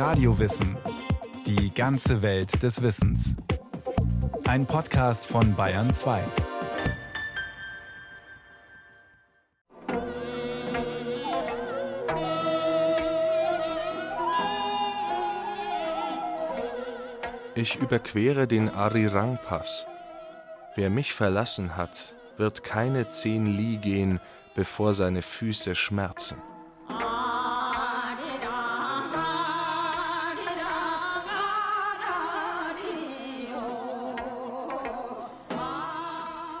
Radiowissen. Die ganze Welt des Wissens. Ein Podcast von Bayern 2. Ich überquere den Arirang-Pass. Wer mich verlassen hat, wird keine zehn Li gehen, bevor seine Füße schmerzen.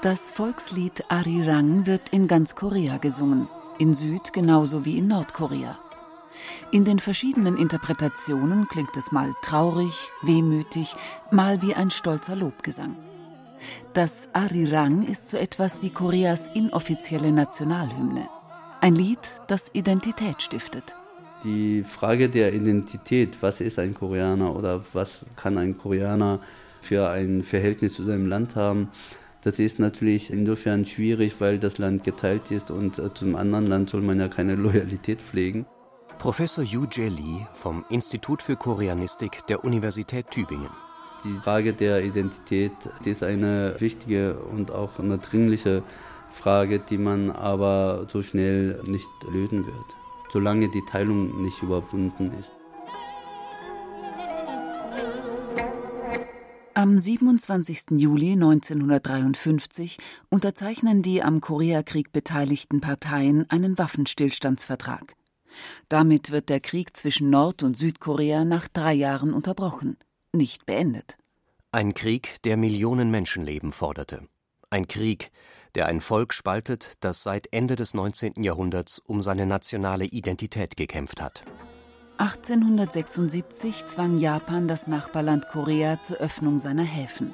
Das Volkslied Arirang wird in ganz Korea gesungen, in Süd genauso wie in Nordkorea. In den verschiedenen Interpretationen klingt es mal traurig, wehmütig, mal wie ein stolzer Lobgesang. Das Arirang ist so etwas wie Koreas inoffizielle Nationalhymne. Ein Lied, das Identität stiftet. Die Frage der Identität, was ist ein Koreaner oder was kann ein Koreaner für ein Verhältnis zu seinem Land haben, das ist natürlich insofern schwierig, weil das Land geteilt ist und äh, zum anderen Land soll man ja keine Loyalität pflegen. Professor Yu Jae Lee vom Institut für Koreanistik der Universität Tübingen. Die Frage der Identität ist eine wichtige und auch eine dringliche Frage, die man aber so schnell nicht lösen wird, solange die Teilung nicht überwunden ist. Am 27. Juli 1953 unterzeichnen die am Koreakrieg beteiligten Parteien einen Waffenstillstandsvertrag. Damit wird der Krieg zwischen Nord- und Südkorea nach drei Jahren unterbrochen, nicht beendet. Ein Krieg, der Millionen Menschenleben forderte. Ein Krieg, der ein Volk spaltet, das seit Ende des 19. Jahrhunderts um seine nationale Identität gekämpft hat. 1876 zwang Japan das Nachbarland Korea zur Öffnung seiner Häfen.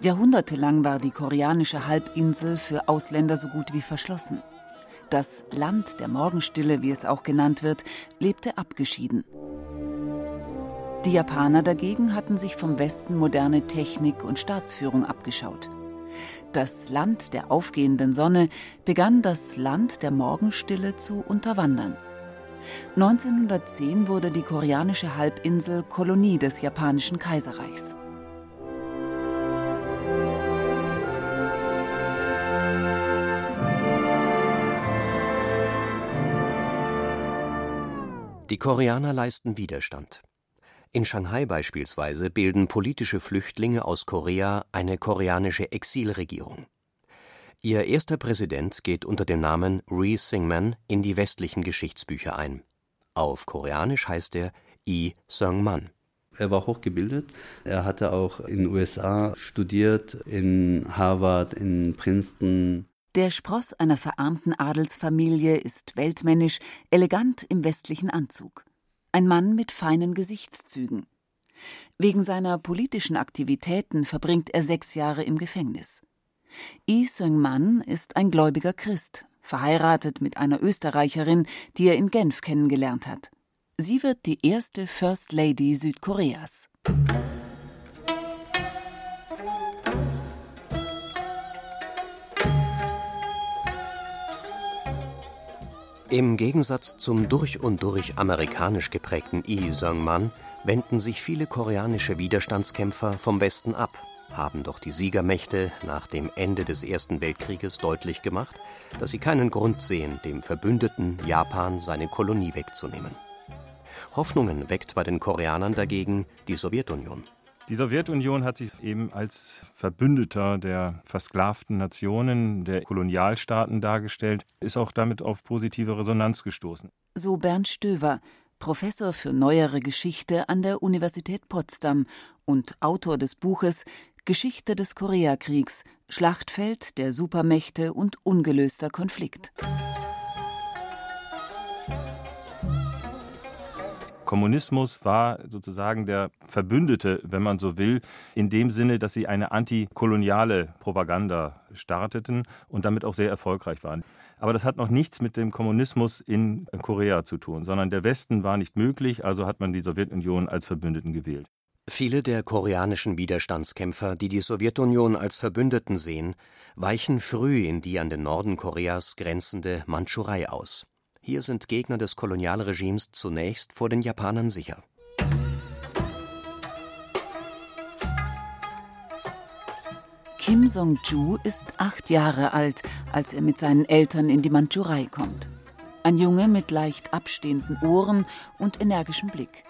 Jahrhundertelang war die koreanische Halbinsel für Ausländer so gut wie verschlossen. Das Land der Morgenstille, wie es auch genannt wird, lebte abgeschieden. Die Japaner dagegen hatten sich vom Westen moderne Technik und Staatsführung abgeschaut. Das Land der aufgehenden Sonne begann das Land der Morgenstille zu unterwandern. 1910 wurde die koreanische Halbinsel Kolonie des japanischen Kaiserreichs. Die Koreaner leisten Widerstand. In Shanghai beispielsweise bilden politische Flüchtlinge aus Korea eine koreanische Exilregierung. Ihr erster Präsident geht unter dem Namen Ri Syngman in die westlichen Geschichtsbücher ein. Auf Koreanisch heißt er Lee Seung-man. Er war hochgebildet. Er hatte auch in den USA studiert, in Harvard, in Princeton. Der Spross einer verarmten Adelsfamilie ist weltmännisch, elegant im westlichen Anzug. Ein Mann mit feinen Gesichtszügen. Wegen seiner politischen Aktivitäten verbringt er sechs Jahre im Gefängnis. Yi Seung-man ist ein gläubiger Christ, verheiratet mit einer Österreicherin, die er in Genf kennengelernt hat. Sie wird die erste First Lady Südkoreas. Im Gegensatz zum durch und durch amerikanisch geprägten Lee Seung-man wenden sich viele koreanische Widerstandskämpfer vom Westen ab haben doch die Siegermächte nach dem Ende des Ersten Weltkrieges deutlich gemacht, dass sie keinen Grund sehen, dem Verbündeten Japan seine Kolonie wegzunehmen. Hoffnungen weckt bei den Koreanern dagegen die Sowjetunion. Die Sowjetunion hat sich eben als Verbündeter der versklavten Nationen, der Kolonialstaaten dargestellt, ist auch damit auf positive Resonanz gestoßen. So Bernd Stöver, Professor für neuere Geschichte an der Universität Potsdam und Autor des Buches Geschichte des Koreakriegs, Schlachtfeld der Supermächte und ungelöster Konflikt. Kommunismus war sozusagen der Verbündete, wenn man so will, in dem Sinne, dass sie eine antikoloniale Propaganda starteten und damit auch sehr erfolgreich waren. Aber das hat noch nichts mit dem Kommunismus in Korea zu tun, sondern der Westen war nicht möglich, also hat man die Sowjetunion als Verbündeten gewählt. Viele der koreanischen Widerstandskämpfer, die die Sowjetunion als Verbündeten sehen, weichen früh in die an den Norden Koreas grenzende Mandschurei aus. Hier sind Gegner des Kolonialregimes zunächst vor den Japanern sicher. Kim Song-ju ist acht Jahre alt, als er mit seinen Eltern in die Mandschurei kommt. Ein Junge mit leicht abstehenden Ohren und energischem Blick.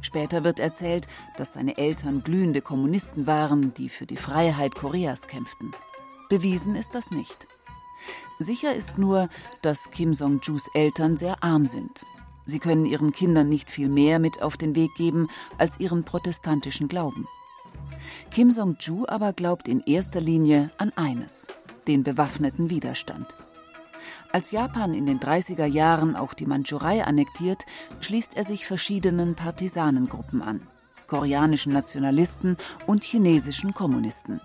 Später wird erzählt, dass seine Eltern glühende Kommunisten waren, die für die Freiheit Koreas kämpften. Bewiesen ist das nicht. Sicher ist nur, dass Kim Song-jus Eltern sehr arm sind. Sie können ihren Kindern nicht viel mehr mit auf den Weg geben als ihren protestantischen Glauben. Kim Song-ju aber glaubt in erster Linie an eines, den bewaffneten Widerstand. Als Japan in den 30er Jahren auch die Mandschurei annektiert, schließt er sich verschiedenen Partisanengruppen an, koreanischen Nationalisten und chinesischen Kommunisten.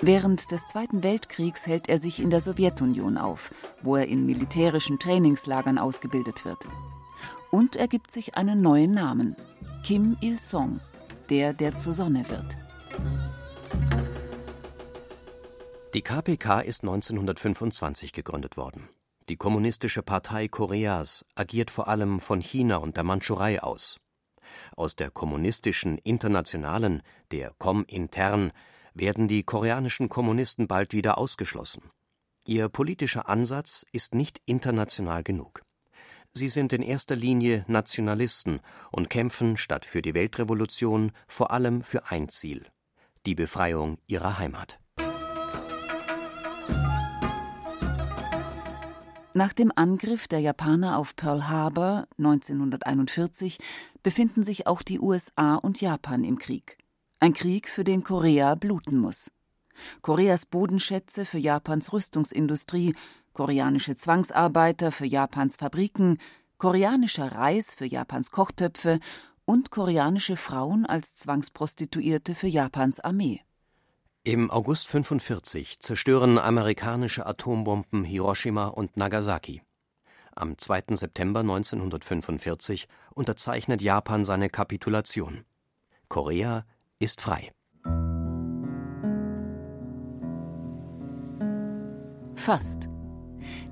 Während des Zweiten Weltkriegs hält er sich in der Sowjetunion auf, wo er in militärischen Trainingslagern ausgebildet wird. Und er gibt sich einen neuen Namen, Kim Il-sung, der, der zur Sonne wird. Die KPK ist 1925 gegründet worden. Die Kommunistische Partei Koreas agiert vor allem von China und der Mandschurei aus. Aus der kommunistischen Internationalen, der Komintern, werden die koreanischen Kommunisten bald wieder ausgeschlossen. Ihr politischer Ansatz ist nicht international genug. Sie sind in erster Linie Nationalisten und kämpfen statt für die Weltrevolution vor allem für ein Ziel die Befreiung ihrer Heimat. Nach dem Angriff der Japaner auf Pearl Harbor 1941 befinden sich auch die USA und Japan im Krieg. Ein Krieg, für den Korea bluten muss. Koreas Bodenschätze für Japans Rüstungsindustrie, koreanische Zwangsarbeiter für Japans Fabriken, koreanischer Reis für Japans Kochtöpfe und koreanische Frauen als Zwangsprostituierte für Japans Armee. Im August 1945 zerstören amerikanische Atombomben Hiroshima und Nagasaki. Am 2. September 1945 unterzeichnet Japan seine Kapitulation. Korea ist frei. Fast.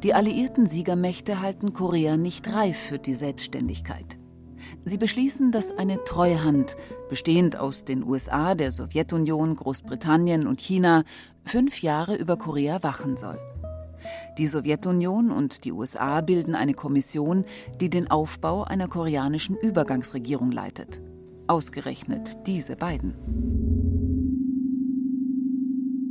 Die alliierten Siegermächte halten Korea nicht reif für die Selbstständigkeit. Sie beschließen, dass eine Treuhand, bestehend aus den USA, der Sowjetunion, Großbritannien und China, fünf Jahre über Korea wachen soll. Die Sowjetunion und die USA bilden eine Kommission, die den Aufbau einer koreanischen Übergangsregierung leitet. Ausgerechnet diese beiden.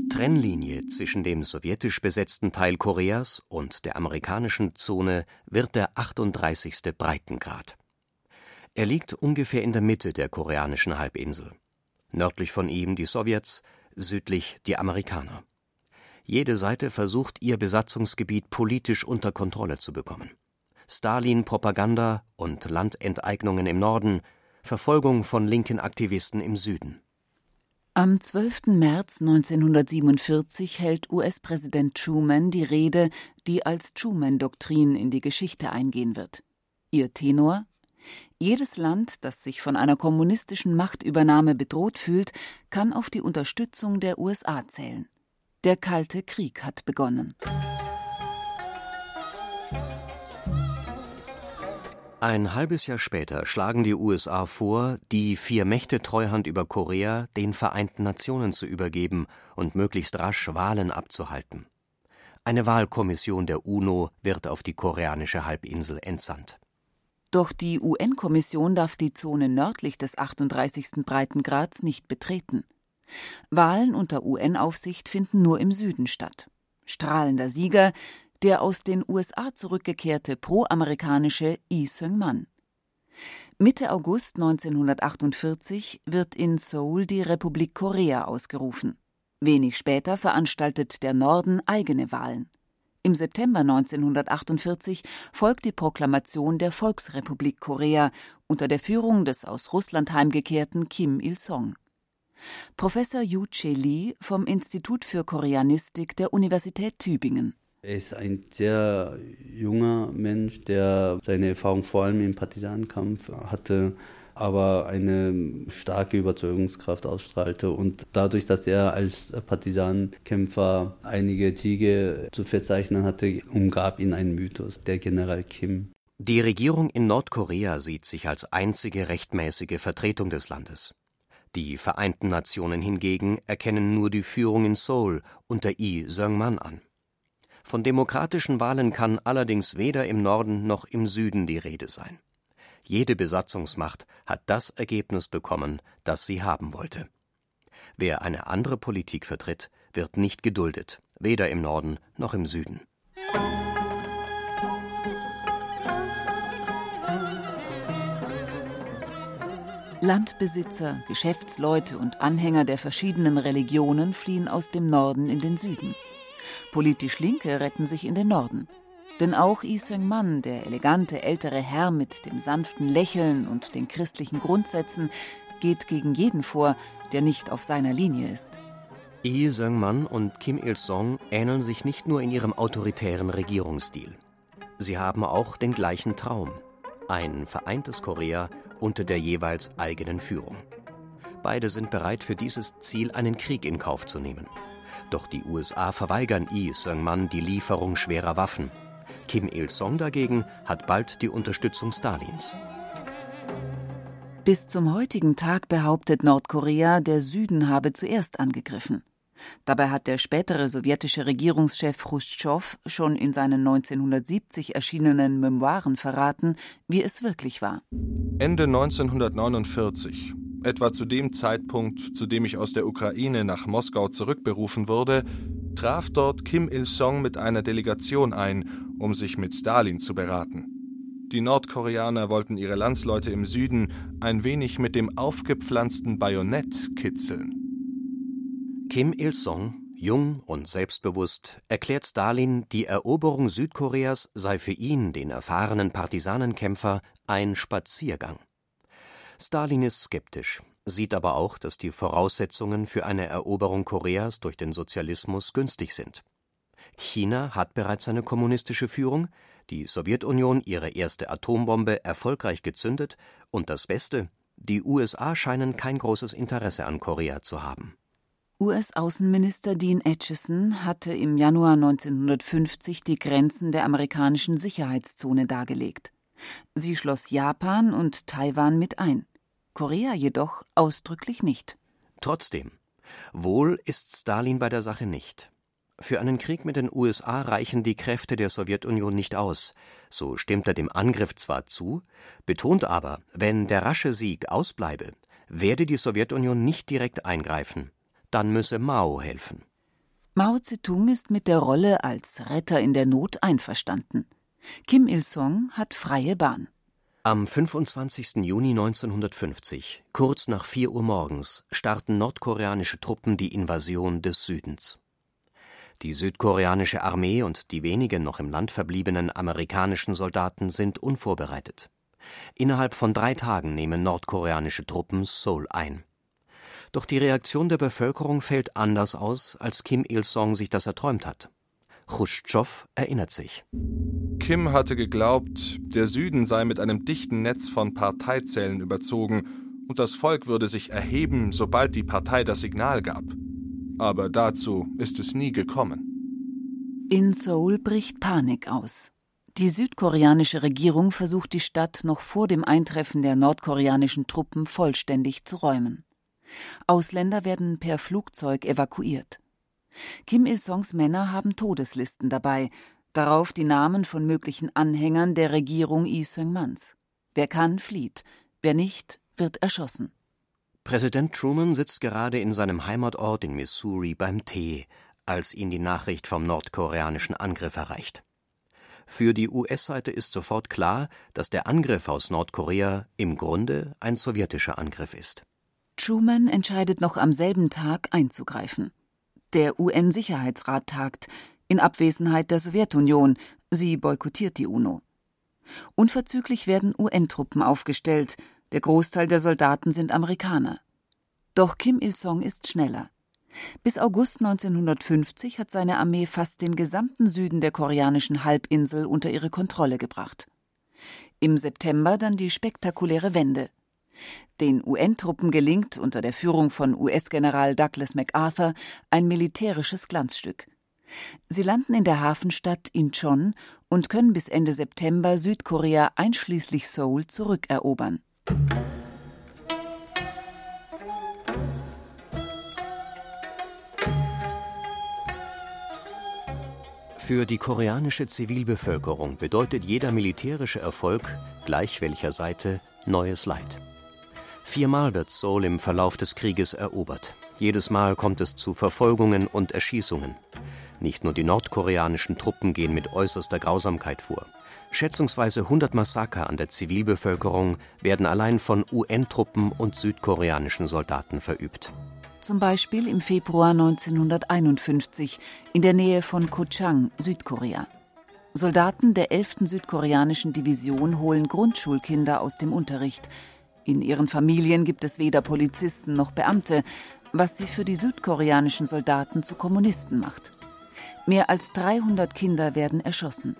Trennlinie zwischen dem sowjetisch besetzten Teil Koreas und der amerikanischen Zone wird der 38. Breitengrad. Er liegt ungefähr in der Mitte der koreanischen Halbinsel. Nördlich von ihm die Sowjets, südlich die Amerikaner. Jede Seite versucht, ihr Besatzungsgebiet politisch unter Kontrolle zu bekommen. Stalin-Propaganda und Landenteignungen im Norden, Verfolgung von linken Aktivisten im Süden. Am 12. März 1947 hält US-Präsident Truman die Rede, die als Truman-Doktrin in die Geschichte eingehen wird. Ihr Tenor jedes Land, das sich von einer kommunistischen Machtübernahme bedroht fühlt, kann auf die Unterstützung der USA zählen. Der Kalte Krieg hat begonnen. Ein halbes Jahr später schlagen die USA vor, die Vier-Mächte-Treuhand über Korea den Vereinten Nationen zu übergeben und möglichst rasch Wahlen abzuhalten. Eine Wahlkommission der UNO wird auf die koreanische Halbinsel entsandt. Doch die UN-Kommission darf die Zone nördlich des 38. Breitengrads nicht betreten. Wahlen unter UN-Aufsicht finden nur im Süden statt. Strahlender Sieger der aus den USA zurückgekehrte pro-amerikanische Lee Seung-man. Mitte August 1948 wird in Seoul die Republik Korea ausgerufen. Wenig später veranstaltet der Norden eigene Wahlen. Im September 1948 folgt die Proklamation der Volksrepublik Korea unter der Führung des aus Russland heimgekehrten Kim Il-sung. Professor Yu Che-lee vom Institut für Koreanistik der Universität Tübingen. Er ist ein sehr junger Mensch, der seine Erfahrung vor allem im Partisanenkampf hatte, aber eine starke Überzeugungskraft ausstrahlte. Und dadurch, dass er als Partisanenkämpfer einige Siege zu verzeichnen hatte, umgab ihn ein Mythos, der General Kim. Die Regierung in Nordkorea sieht sich als einzige rechtmäßige Vertretung des Landes. Die Vereinten Nationen hingegen erkennen nur die Führung in Seoul unter Lee Seung-man an. Von demokratischen Wahlen kann allerdings weder im Norden noch im Süden die Rede sein. Jede Besatzungsmacht hat das Ergebnis bekommen, das sie haben wollte. Wer eine andere Politik vertritt, wird nicht geduldet, weder im Norden noch im Süden. Landbesitzer, Geschäftsleute und Anhänger der verschiedenen Religionen fliehen aus dem Norden in den Süden. Politisch Linke retten sich in den Norden. Denn auch Yi Seung-man, der elegante ältere Herr mit dem sanften Lächeln und den christlichen Grundsätzen, geht gegen jeden vor, der nicht auf seiner Linie ist. Lee Seung-man und Kim Il-sung ähneln sich nicht nur in ihrem autoritären Regierungsstil. Sie haben auch den gleichen Traum: ein vereintes Korea unter der jeweils eigenen Führung. Beide sind bereit, für dieses Ziel einen Krieg in Kauf zu nehmen. Doch die USA verweigern Lee Seung-man die Lieferung schwerer Waffen. Kim Il-sung dagegen hat bald die Unterstützung Stalins. Bis zum heutigen Tag behauptet Nordkorea, der Süden habe zuerst angegriffen. Dabei hat der spätere sowjetische Regierungschef Chruschtschow schon in seinen 1970 erschienenen Memoiren verraten, wie es wirklich war. Ende 1949, etwa zu dem Zeitpunkt, zu dem ich aus der Ukraine nach Moskau zurückberufen wurde, traf dort Kim Il-sung mit einer Delegation ein, um sich mit Stalin zu beraten. Die Nordkoreaner wollten ihre Landsleute im Süden ein wenig mit dem aufgepflanzten Bajonett kitzeln. Kim Il-sung, jung und selbstbewusst, erklärt Stalin, die Eroberung Südkoreas sei für ihn, den erfahrenen Partisanenkämpfer, ein Spaziergang. Stalin ist skeptisch, sieht aber auch, dass die Voraussetzungen für eine Eroberung Koreas durch den Sozialismus günstig sind. China hat bereits eine kommunistische Führung, die Sowjetunion ihre erste Atombombe erfolgreich gezündet und das Beste, die USA scheinen kein großes Interesse an Korea zu haben. US-Außenminister Dean Acheson hatte im Januar 1950 die Grenzen der amerikanischen Sicherheitszone dargelegt. Sie schloss Japan und Taiwan mit ein, Korea jedoch ausdrücklich nicht. Trotzdem, wohl ist Stalin bei der Sache nicht. Für einen Krieg mit den USA reichen die Kräfte der Sowjetunion nicht aus. So stimmt er dem Angriff zwar zu, betont aber, wenn der rasche Sieg ausbleibe, werde die Sowjetunion nicht direkt eingreifen dann müsse Mao helfen. Mao Zedong ist mit der Rolle als Retter in der Not einverstanden. Kim Il-sung hat freie Bahn. Am 25. Juni 1950, kurz nach 4 Uhr morgens, starten nordkoreanische Truppen die Invasion des Südens. Die südkoreanische Armee und die wenigen noch im Land verbliebenen amerikanischen Soldaten sind unvorbereitet. Innerhalb von drei Tagen nehmen nordkoreanische Truppen Seoul ein. Doch die Reaktion der Bevölkerung fällt anders aus, als Kim Il-sung sich das erträumt hat. Chruschtschow erinnert sich. Kim hatte geglaubt, der Süden sei mit einem dichten Netz von Parteizellen überzogen und das Volk würde sich erheben, sobald die Partei das Signal gab. Aber dazu ist es nie gekommen. In Seoul bricht Panik aus. Die südkoreanische Regierung versucht die Stadt noch vor dem Eintreffen der nordkoreanischen Truppen vollständig zu räumen. Ausländer werden per Flugzeug evakuiert. Kim Il-sungs Männer haben Todeslisten dabei, darauf die Namen von möglichen Anhängern der Regierung Lee Seung-mans. Wer kann, flieht, wer nicht, wird erschossen. Präsident Truman sitzt gerade in seinem Heimatort in Missouri beim Tee, als ihn die Nachricht vom nordkoreanischen Angriff erreicht. Für die US-Seite ist sofort klar, dass der Angriff aus Nordkorea im Grunde ein sowjetischer Angriff ist. Truman entscheidet noch am selben Tag einzugreifen. Der UN-Sicherheitsrat tagt, in Abwesenheit der Sowjetunion, sie boykottiert die UNO. Unverzüglich werden UN-Truppen aufgestellt, der Großteil der Soldaten sind Amerikaner. Doch Kim Il-sung ist schneller. Bis August 1950 hat seine Armee fast den gesamten Süden der koreanischen Halbinsel unter ihre Kontrolle gebracht. Im September dann die spektakuläre Wende. Den UN-Truppen gelingt unter der Führung von US-General Douglas MacArthur ein militärisches Glanzstück. Sie landen in der Hafenstadt Incheon und können bis Ende September Südkorea einschließlich Seoul zurückerobern. Für die koreanische Zivilbevölkerung bedeutet jeder militärische Erfolg, gleich welcher Seite, neues Leid. Viermal wird Seoul im Verlauf des Krieges erobert. Jedes Mal kommt es zu Verfolgungen und Erschießungen. Nicht nur die nordkoreanischen Truppen gehen mit äußerster Grausamkeit vor. Schätzungsweise 100 Massaker an der Zivilbevölkerung werden allein von UN-Truppen und südkoreanischen Soldaten verübt. Zum Beispiel im Februar 1951 in der Nähe von Kochang, Südkorea. Soldaten der 11. südkoreanischen Division holen Grundschulkinder aus dem Unterricht. In ihren Familien gibt es weder Polizisten noch Beamte, was sie für die südkoreanischen Soldaten zu Kommunisten macht. Mehr als 300 Kinder werden erschossen.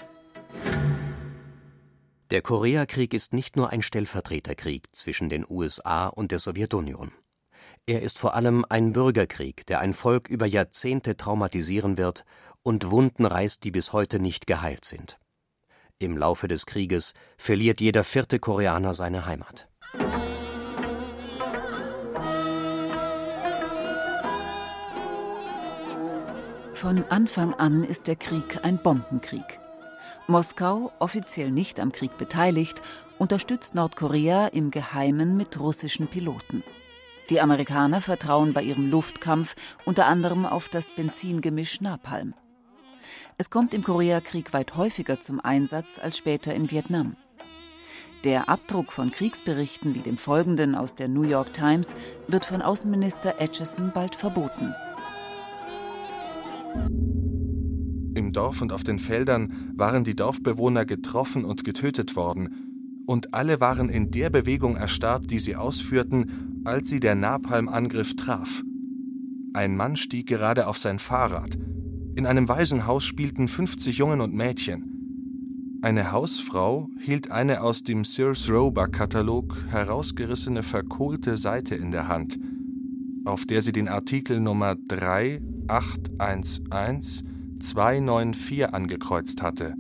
Der Koreakrieg ist nicht nur ein Stellvertreterkrieg zwischen den USA und der Sowjetunion. Er ist vor allem ein Bürgerkrieg, der ein Volk über Jahrzehnte traumatisieren wird und Wunden reißt, die bis heute nicht geheilt sind. Im Laufe des Krieges verliert jeder vierte Koreaner seine Heimat. Von Anfang an ist der Krieg ein Bombenkrieg. Moskau, offiziell nicht am Krieg beteiligt, unterstützt Nordkorea im Geheimen mit russischen Piloten. Die Amerikaner vertrauen bei ihrem Luftkampf unter anderem auf das Benzingemisch Napalm. Es kommt im Koreakrieg weit häufiger zum Einsatz als später in Vietnam. Der Abdruck von Kriegsberichten wie dem folgenden aus der New York Times wird von Außenminister Atchison bald verboten. Im Dorf und auf den Feldern waren die Dorfbewohner getroffen und getötet worden, und alle waren in der Bewegung erstarrt, die sie ausführten, als sie der Napalmangriff traf. Ein Mann stieg gerade auf sein Fahrrad. In einem Waisenhaus spielten 50 Jungen und Mädchen. Eine Hausfrau hielt eine aus dem Sears Roebuck-Katalog herausgerissene verkohlte Seite in der Hand, auf der sie den Artikel Nummer 3811 294 angekreuzt hatte.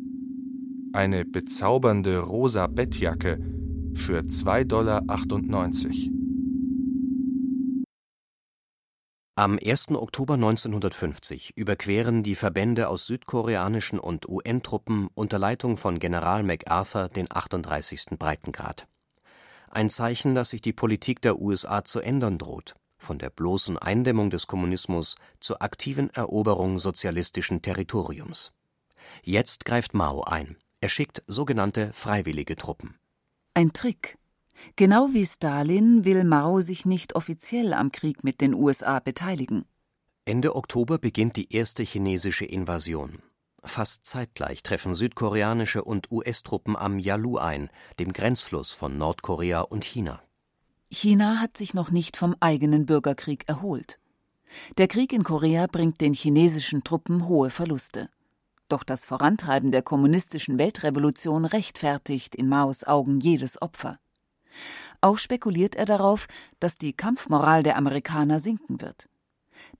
Eine bezaubernde rosa Bettjacke für 2,98 Dollar. Am 1. Oktober 1950 überqueren die Verbände aus südkoreanischen und UN-Truppen unter Leitung von General MacArthur den 38. Breitengrad. Ein Zeichen, dass sich die Politik der USA zu ändern droht von der bloßen Eindämmung des Kommunismus zur aktiven Eroberung sozialistischen Territoriums. Jetzt greift Mao ein. Er schickt sogenannte freiwillige Truppen. Ein Trick. Genau wie Stalin will Mao sich nicht offiziell am Krieg mit den USA beteiligen. Ende Oktober beginnt die erste chinesische Invasion. Fast zeitgleich treffen südkoreanische und US-Truppen am Yalu ein, dem Grenzfluss von Nordkorea und China. China hat sich noch nicht vom eigenen Bürgerkrieg erholt. Der Krieg in Korea bringt den chinesischen Truppen hohe Verluste. Doch das Vorantreiben der kommunistischen Weltrevolution rechtfertigt in Maos Augen jedes Opfer. Auch spekuliert er darauf, dass die Kampfmoral der Amerikaner sinken wird.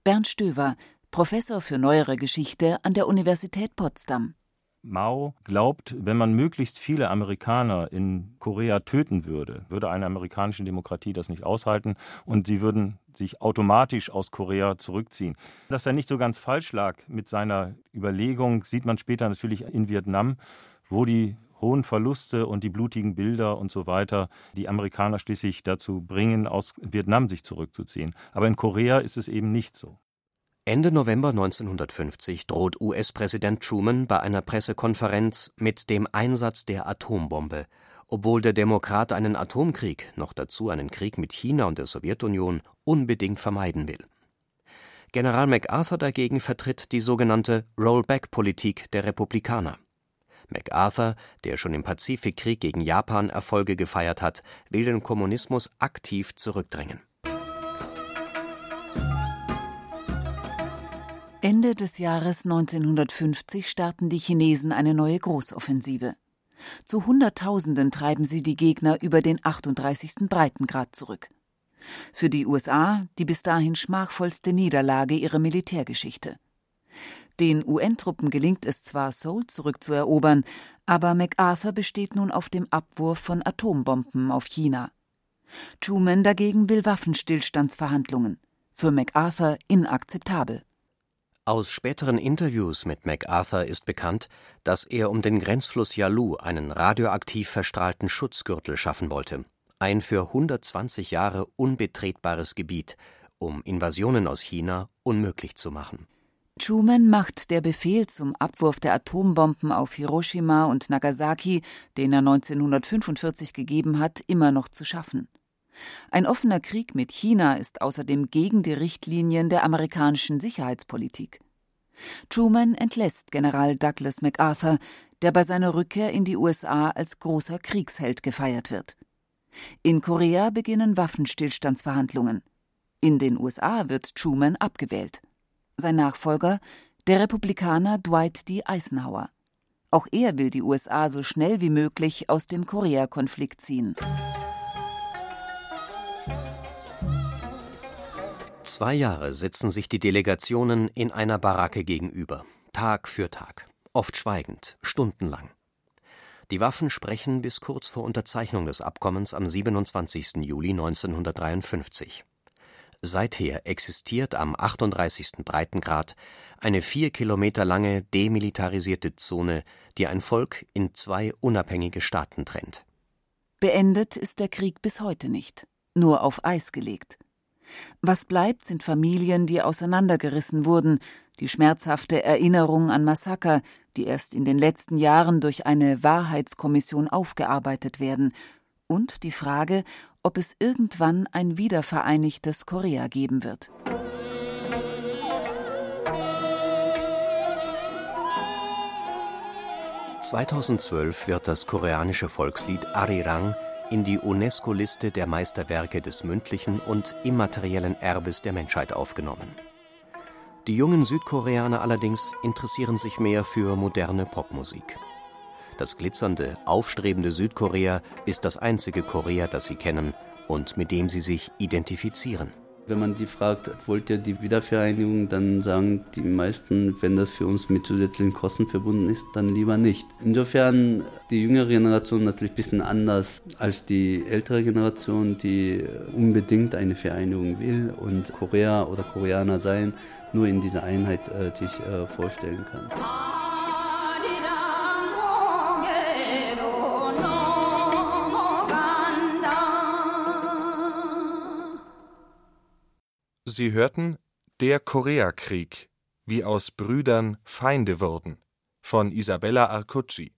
Bernd Stöver, Professor für neuere Geschichte an der Universität Potsdam. Mao glaubt, wenn man möglichst viele Amerikaner in Korea töten würde, würde eine amerikanische Demokratie das nicht aushalten und sie würden sich automatisch aus Korea zurückziehen. Dass er nicht so ganz falsch lag mit seiner Überlegung, sieht man später natürlich in Vietnam, wo die hohen Verluste und die blutigen Bilder und so weiter die Amerikaner schließlich dazu bringen, aus Vietnam sich zurückzuziehen. Aber in Korea ist es eben nicht so. Ende November 1950 droht US-Präsident Truman bei einer Pressekonferenz mit dem Einsatz der Atombombe, obwohl der Demokrat einen Atomkrieg, noch dazu einen Krieg mit China und der Sowjetunion, unbedingt vermeiden will. General MacArthur dagegen vertritt die sogenannte Rollback-Politik der Republikaner. MacArthur, der schon im Pazifikkrieg gegen Japan Erfolge gefeiert hat, will den Kommunismus aktiv zurückdrängen Ende des Jahres 1950 starten die Chinesen eine neue Großoffensive. Zu Hunderttausenden treiben sie die Gegner über den 38. Breitengrad zurück. Für die USA die bis dahin schmachvollste Niederlage ihrer Militärgeschichte. Den UN-Truppen gelingt es zwar, Seoul zurückzuerobern, aber MacArthur besteht nun auf dem Abwurf von Atombomben auf China. Truman dagegen will Waffenstillstandsverhandlungen. Für MacArthur inakzeptabel. Aus späteren Interviews mit MacArthur ist bekannt, dass er um den Grenzfluss Yalu einen radioaktiv verstrahlten Schutzgürtel schaffen wollte, ein für 120 Jahre unbetretbares Gebiet, um Invasionen aus China unmöglich zu machen. Truman macht der Befehl zum Abwurf der Atombomben auf Hiroshima und Nagasaki, den er 1945 gegeben hat, immer noch zu schaffen. Ein offener Krieg mit China ist außerdem gegen die Richtlinien der amerikanischen Sicherheitspolitik. Truman entlässt General Douglas MacArthur, der bei seiner Rückkehr in die USA als großer Kriegsheld gefeiert wird. In Korea beginnen Waffenstillstandsverhandlungen. In den USA wird Truman abgewählt. Sein Nachfolger, der Republikaner Dwight D. Eisenhower. Auch er will die USA so schnell wie möglich aus dem Koreakonflikt ziehen. Zwei Jahre sitzen sich die Delegationen in einer Baracke gegenüber, Tag für Tag, oft schweigend, stundenlang. Die Waffen sprechen bis kurz vor Unterzeichnung des Abkommens am 27. Juli 1953. Seither existiert am 38. Breitengrad eine vier Kilometer lange demilitarisierte Zone, die ein Volk in zwei unabhängige Staaten trennt. Beendet ist der Krieg bis heute nicht, nur auf Eis gelegt. Was bleibt, sind Familien, die auseinandergerissen wurden, die schmerzhafte Erinnerung an Massaker, die erst in den letzten Jahren durch eine Wahrheitskommission aufgearbeitet werden, und die Frage, ob es irgendwann ein wiedervereinigtes Korea geben wird. (2012) wird das koreanische Volkslied Arirang in die UNESCO-Liste der Meisterwerke des mündlichen und immateriellen Erbes der Menschheit aufgenommen. Die jungen Südkoreaner allerdings interessieren sich mehr für moderne Popmusik. Das glitzernde, aufstrebende Südkorea ist das einzige Korea, das sie kennen und mit dem sie sich identifizieren wenn man die fragt, wollt ihr die Wiedervereinigung, dann sagen die meisten, wenn das für uns mit zusätzlichen Kosten verbunden ist, dann lieber nicht. Insofern die jüngere Generation natürlich ein bisschen anders als die ältere Generation, die unbedingt eine Vereinigung will und Korea oder Koreaner sein nur in dieser Einheit äh, sich äh, vorstellen kann. Sie hörten Der Koreakrieg, wie aus Brüdern Feinde wurden von Isabella Arcucci.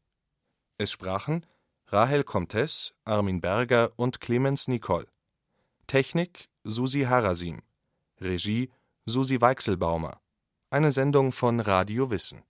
Es sprachen Rahel Comtes, Armin Berger und Clemens Nicol. Technik Susi Harasim. Regie Susi Weichselbaumer. Eine Sendung von Radio Wissen